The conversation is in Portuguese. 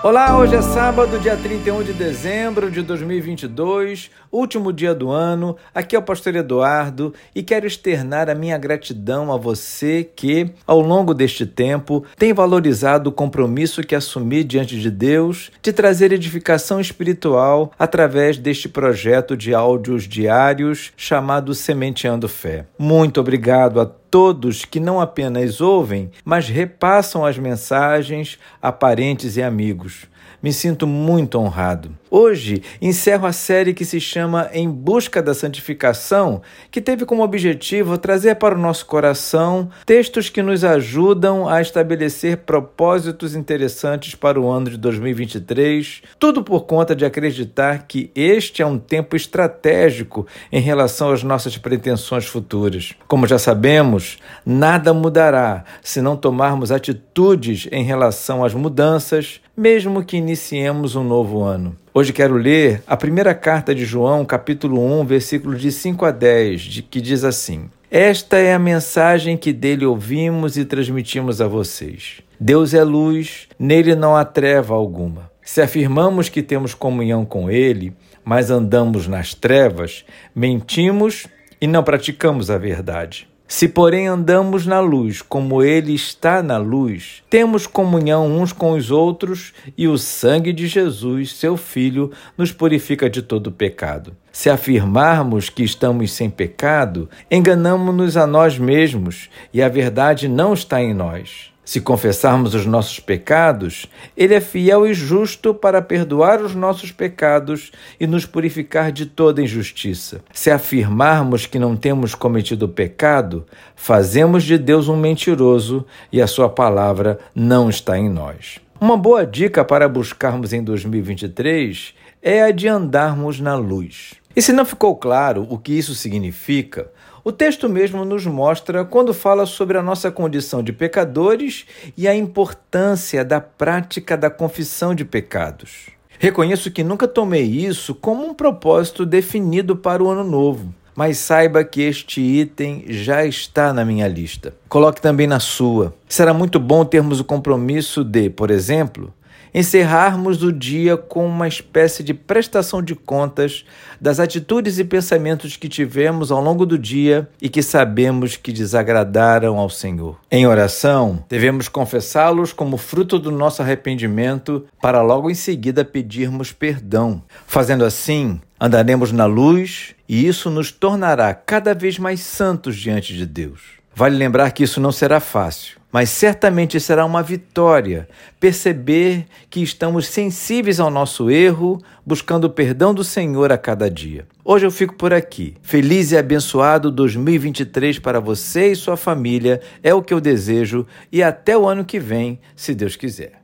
Olá, hoje é sábado, dia 31 de dezembro de 2022, último dia do ano. Aqui é o pastor Eduardo e quero externar a minha gratidão a você que, ao longo deste tempo, tem valorizado o compromisso que assumi diante de Deus de trazer edificação espiritual através deste projeto de áudios diários chamado Sementeando Fé. Muito obrigado a todos que não apenas ouvem, mas repassam as mensagens a parentes e amigos. Me sinto muito honrado. Hoje encerro a série que se chama Em Busca da Santificação, que teve como objetivo trazer para o nosso coração textos que nos ajudam a estabelecer propósitos interessantes para o ano de 2023, tudo por conta de acreditar que este é um tempo estratégico em relação às nossas pretensões futuras. Como já sabemos, nada mudará se não tomarmos atitudes em relação às mudanças, mesmo que iniciemos um novo ano. Hoje quero ler a primeira carta de João, capítulo 1, versículos de 5 a 10, de, que diz assim: Esta é a mensagem que dele ouvimos e transmitimos a vocês. Deus é luz, nele não há treva alguma. Se afirmamos que temos comunhão com ele, mas andamos nas trevas, mentimos e não praticamos a verdade. Se, porém, andamos na luz, como Ele está na luz, temos comunhão uns com os outros e o sangue de Jesus, seu Filho, nos purifica de todo pecado. Se afirmarmos que estamos sem pecado, enganamos-nos a nós mesmos e a verdade não está em nós. Se confessarmos os nossos pecados, Ele é fiel e justo para perdoar os nossos pecados e nos purificar de toda injustiça. Se afirmarmos que não temos cometido pecado, fazemos de Deus um mentiroso e a Sua palavra não está em nós. Uma boa dica para buscarmos em 2023 é a de andarmos na luz. E se não ficou claro o que isso significa, o texto mesmo nos mostra quando fala sobre a nossa condição de pecadores e a importância da prática da confissão de pecados. Reconheço que nunca tomei isso como um propósito definido para o ano novo, mas saiba que este item já está na minha lista. Coloque também na sua. Será muito bom termos o compromisso de, por exemplo, encerrarmos o dia com uma espécie de prestação de contas das atitudes e pensamentos que tivemos ao longo do dia e que sabemos que desagradaram ao Senhor. Em oração, devemos confessá-los como fruto do nosso arrependimento, para logo em seguida pedirmos perdão. Fazendo assim, andaremos na luz e isso nos tornará cada vez mais santos diante de Deus. Vale lembrar que isso não será fácil, mas certamente será uma vitória perceber que estamos sensíveis ao nosso erro, buscando o perdão do Senhor a cada dia. Hoje eu fico por aqui. Feliz e abençoado 2023 para você e sua família, é o que eu desejo, e até o ano que vem, se Deus quiser.